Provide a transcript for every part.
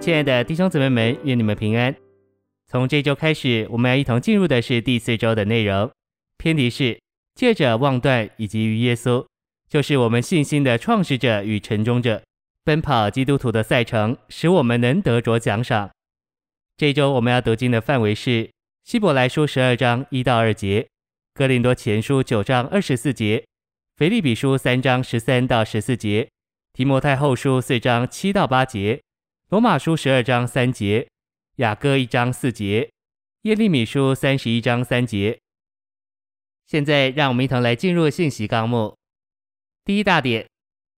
亲爱的弟兄姊妹们，愿你们平安。从这周开始，我们要一同进入的是第四周的内容。篇题是借着望断以及于耶稣，就是我们信心的创始者与成终者，奔跑基督徒的赛程，使我们能得着奖赏。这周我们要读经的范围是希伯来书十二章一到二节，哥林多前书九章二十四节，腓利比书三章十三到十四节，提摩太后书四章七到八节。罗马书十二章三节，雅各一章四节，耶利米书三十一章三节。现在，让我们一同来进入信息纲目。第一大点，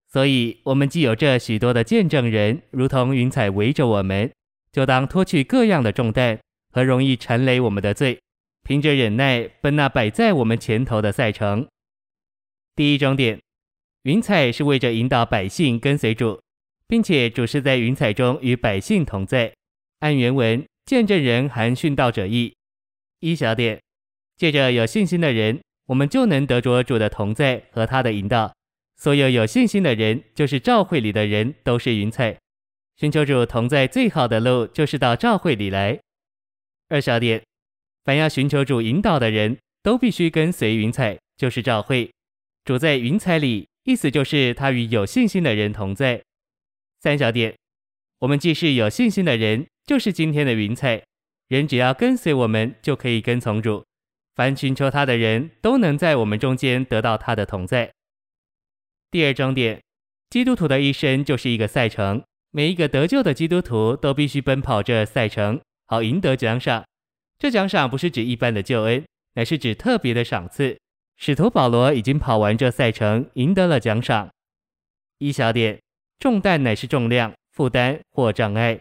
所以我们既有这许多的见证人，如同云彩围着我们，就当脱去各样的重担和容易缠累我们的罪，凭着忍耐奔那摆在我们前头的赛程。第一重点，云彩是为着引导百姓跟随主。并且主是在云彩中与百姓同在。按原文，见证人含殉道者义。一小点，借着有信心的人，我们就能得着主的同在和他的引导。所有有信心的人，就是召会里的人，都是云彩。寻求主同在最好的路，就是到召会里来。二小点，凡要寻求主引导的人，都必须跟随云彩，就是召会。主在云彩里，意思就是他与有信心的人同在。三小点，我们既是有信心的人，就是今天的云彩。人只要跟随我们，就可以跟从主。凡寻求他的人都能在我们中间得到他的同在。第二重点，基督徒的一生就是一个赛程，每一个得救的基督徒都必须奔跑这赛程，好赢得奖赏。这奖赏不是指一般的救恩，乃是指特别的赏赐。使徒保罗已经跑完这赛程，赢得了奖赏。一小点。重担乃是重量、负担或障碍。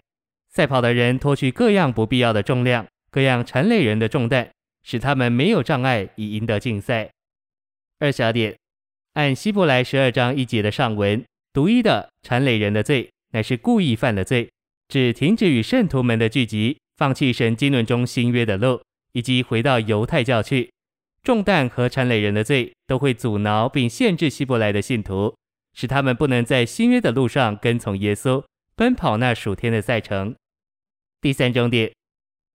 赛跑的人脱去各样不必要的重量，各样缠累人的重担，使他们没有障碍，以赢得竞赛。二小点，按希伯来十二章一节的上文，独一的缠累人的罪，乃是故意犯了罪，只停止与圣徒们的聚集，放弃神经论中新约的路，以及回到犹太教去。重担和缠累人的罪，都会阻挠并限制希伯来的信徒。使他们不能在新约的路上跟从耶稣，奔跑那属天的赛程。第三重点，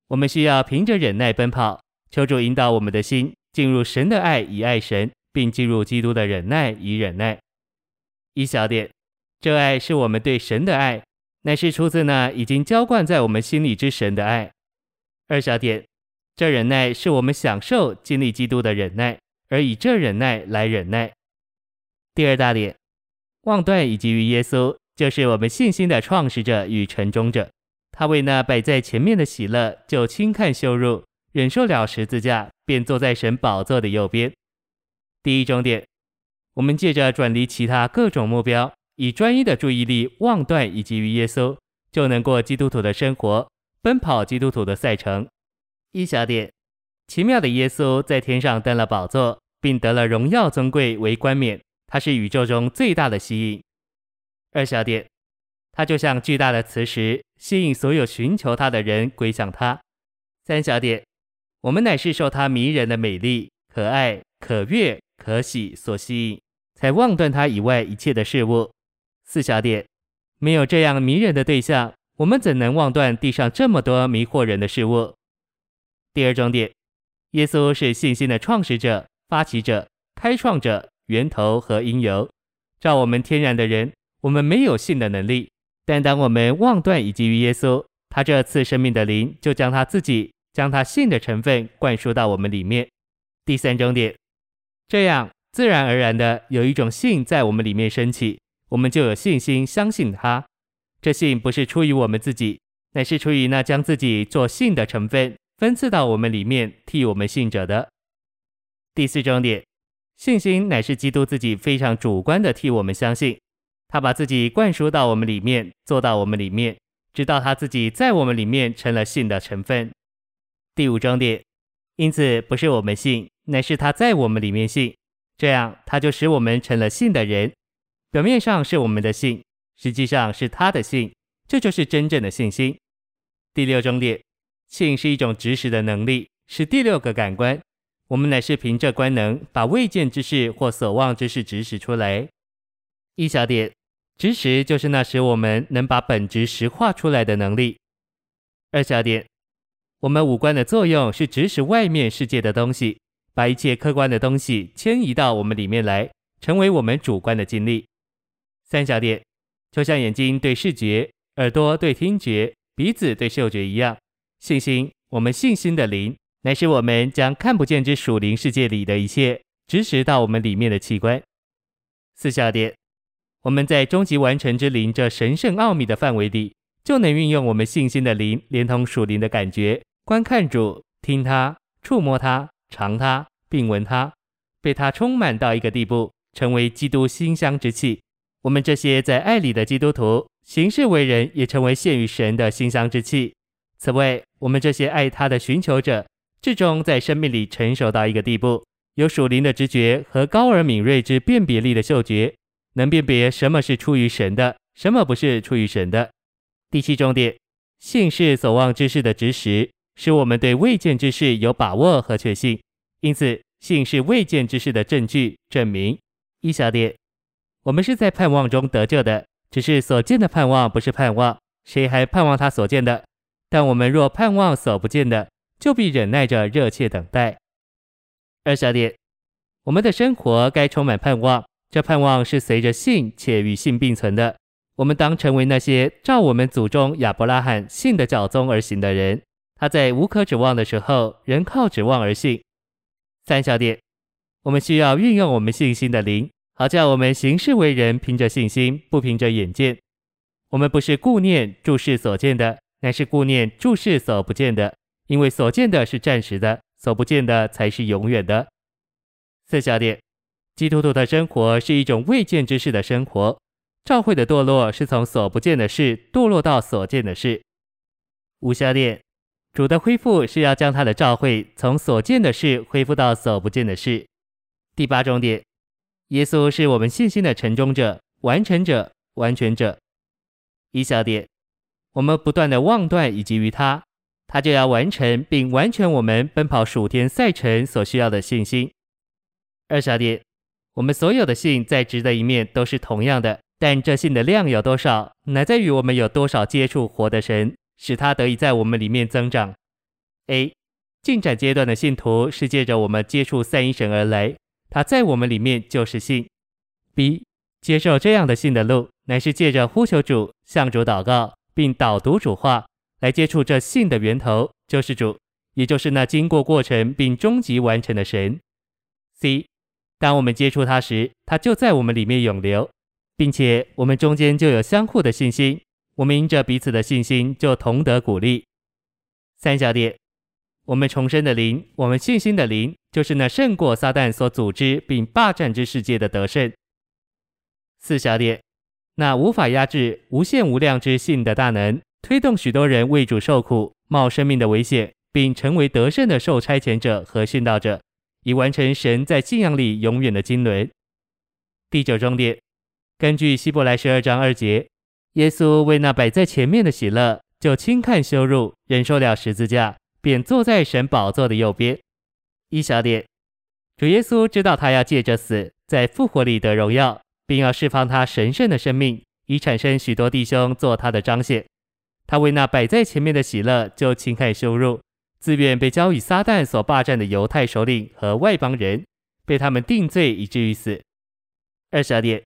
我们需要凭着忍耐奔跑，求主引导我们的心进入神的爱以爱神，并进入基督的忍耐以忍耐。一小点，这爱是我们对神的爱，乃是出自那已经浇灌在我们心里之神的爱。二小点，这忍耐是我们享受经历基督的忍耐，而以这忍耐来忍耐。第二大点。望断以及于耶稣，就是我们信心的创始者与成终者。他为那摆在前面的喜乐，就轻看羞辱，忍受了十字架，便坐在神宝座的右边。第一重点，我们借着转离其他各种目标，以专一的注意力望断以及于耶稣，就能过基督徒的生活，奔跑基督徒的赛程。一小点，奇妙的耶稣在天上登了宝座，并得了荣耀尊贵为冠冕。它是宇宙中最大的吸引。二小点，它就像巨大的磁石，吸引所有寻求它的人归向它。三小点，我们乃是受它迷人的美丽、可爱、可悦、可喜所吸引，才望断它以外一切的事物。四小点，没有这样迷人的对象，我们怎能望断地上这么多迷惑人的事物？第二重点，耶稣是信心的创始者、发起者、开创者。源头和因由，照我们天然的人，我们没有信的能力。但当我们望断以及于耶稣，他这赐生命的灵就将他自己，将他信的成分灌输到我们里面。第三重点，这样自然而然的有一种信在我们里面升起，我们就有信心相信他。这信不是出于我们自己，乃是出于那将自己做信的成分分赐到我们里面替我们信者的。第四重点。信心乃是基督自己非常主观的替我们相信，他把自己灌输到我们里面，做到我们里面，直到他自己在我们里面成了信的成分。第五重点，因此不是我们信，乃是他在我们里面信，这样他就使我们成了信的人。表面上是我们的信，实际上是他的信，这就是真正的信心。第六重点，信是一种知识的能力，是第六个感官。我们乃是凭着观能，把未见之事或所望之事指使出来。一小点，指使就是那时我们能把本质实化出来的能力。二小点，我们五官的作用是指使外面世界的东西，把一切客观的东西迁移到我们里面来，成为我们主观的经历。三小点，就像眼睛对视觉、耳朵对听觉、鼻子对嗅觉一样，信心，我们信心的灵，乃是我们将看不见之属灵世界里的一切，直识到我们里面的器官。四小点，我们在终极完成之灵这神圣奥秘的范围里，就能运用我们信心的灵，连同属灵的感觉，观看主，听他，触摸他，尝他，并闻他，被他充满到一个地步，成为基督馨香之气。我们这些在爱里的基督徒，行事为人也成为献于神的馨香之气。此外，我们这些爱他的寻求者，至终在生命里成熟到一个地步，有属灵的直觉和高而敏锐之辨别力的嗅觉，能辨别什么是出于神的，什么不是出于神的。第七重点，信是所望之事的执实，使我们对未见之事有把握和确信。因此，信是未见之事的证据、证明。一小点。我们是在盼望中得救的，只是所见的盼望不是盼望，谁还盼望他所见的？但我们若盼望所不见的，就必忍耐着热切等待。二小点，我们的生活该充满盼望，这盼望是随着信且与信并存的。我们当成为那些照我们祖宗亚伯拉罕信的教宗而行的人，他在无可指望的时候，仍靠指望而信。三小点，我们需要运用我们信心的灵。好叫我们行事为人，凭着信心，不凭着眼见。我们不是顾念注视所见的，乃是顾念注视所不见的。因为所见的是暂时的，所不见的才是永远的。四小点，基督徒的生活是一种未见之事的生活。教会的堕落是从所不见的事堕落到所见的事。五小点，主的恢复是要将他的教会从所见的事恢复到所不见的事。第八重点。耶稣是我们信心的承重者、完成者、完全者。一小点，我们不断的望断以及于他，他就要完成并完全我们奔跑属天赛程所需要的信心。二小点，我们所有的信在值的一面都是同样的，但这信的量有多少，乃在于我们有多少接触活的神，使他得以在我们里面增长。A 进展阶段的信徒是借着我们接触三一神而来。他在我们里面就是信。B 接受这样的信的路，乃是借着呼求主、向主祷告，并导读主话，来接触这信的源头，救世主，也就是那经过过程并终极完成的神。C 当我们接触他时，他就在我们里面永留，并且我们中间就有相互的信心，我们因着彼此的信心就同得鼓励。三小点。我们重生的灵，我们信心的灵，就是那胜过撒旦所组织并霸占之世界的得胜。四小点，那无法压制、无限无量之信的大能，推动许多人为主受苦、冒生命的危险，并成为得胜的受差遣者和殉道者，以完成神在信仰里永远的经纶。第九重点，根据希伯来十二章二节，耶稣为那摆在前面的喜乐，就轻看羞辱，忍受了十字架。便坐在神宝座的右边。一小点，主耶稣知道他要借着死在复活里得荣耀，并要释放他神圣的生命，以产生许多弟兄做他的彰显。他为那摆在前面的喜乐，就轻看羞辱，自愿被交与撒旦所霸占的犹太首领和外邦人，被他们定罪以至于死。二小点，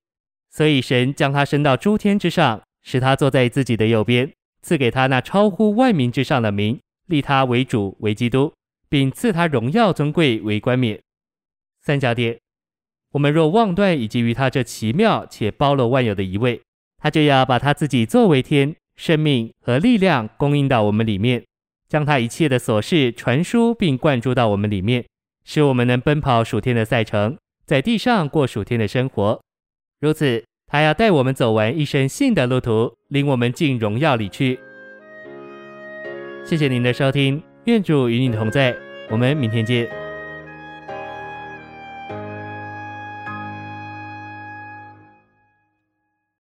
所以神将他升到诸天之上，使他坐在自己的右边，赐给他那超乎万民之上的名。立他为主为基督，并赐他荣耀尊贵为冠冕。三小点，我们若妄断以及于他这奇妙且包罗万有的一位，他就要把他自己作为天生命和力量供应到我们里面，将他一切的琐事传输并灌注到我们里面，使我们能奔跑暑天的赛程，在地上过暑天的生活。如此，他要带我们走完一生信的路途，领我们进荣耀里去。谢谢您的收听，愿主与你同在，我们明天见。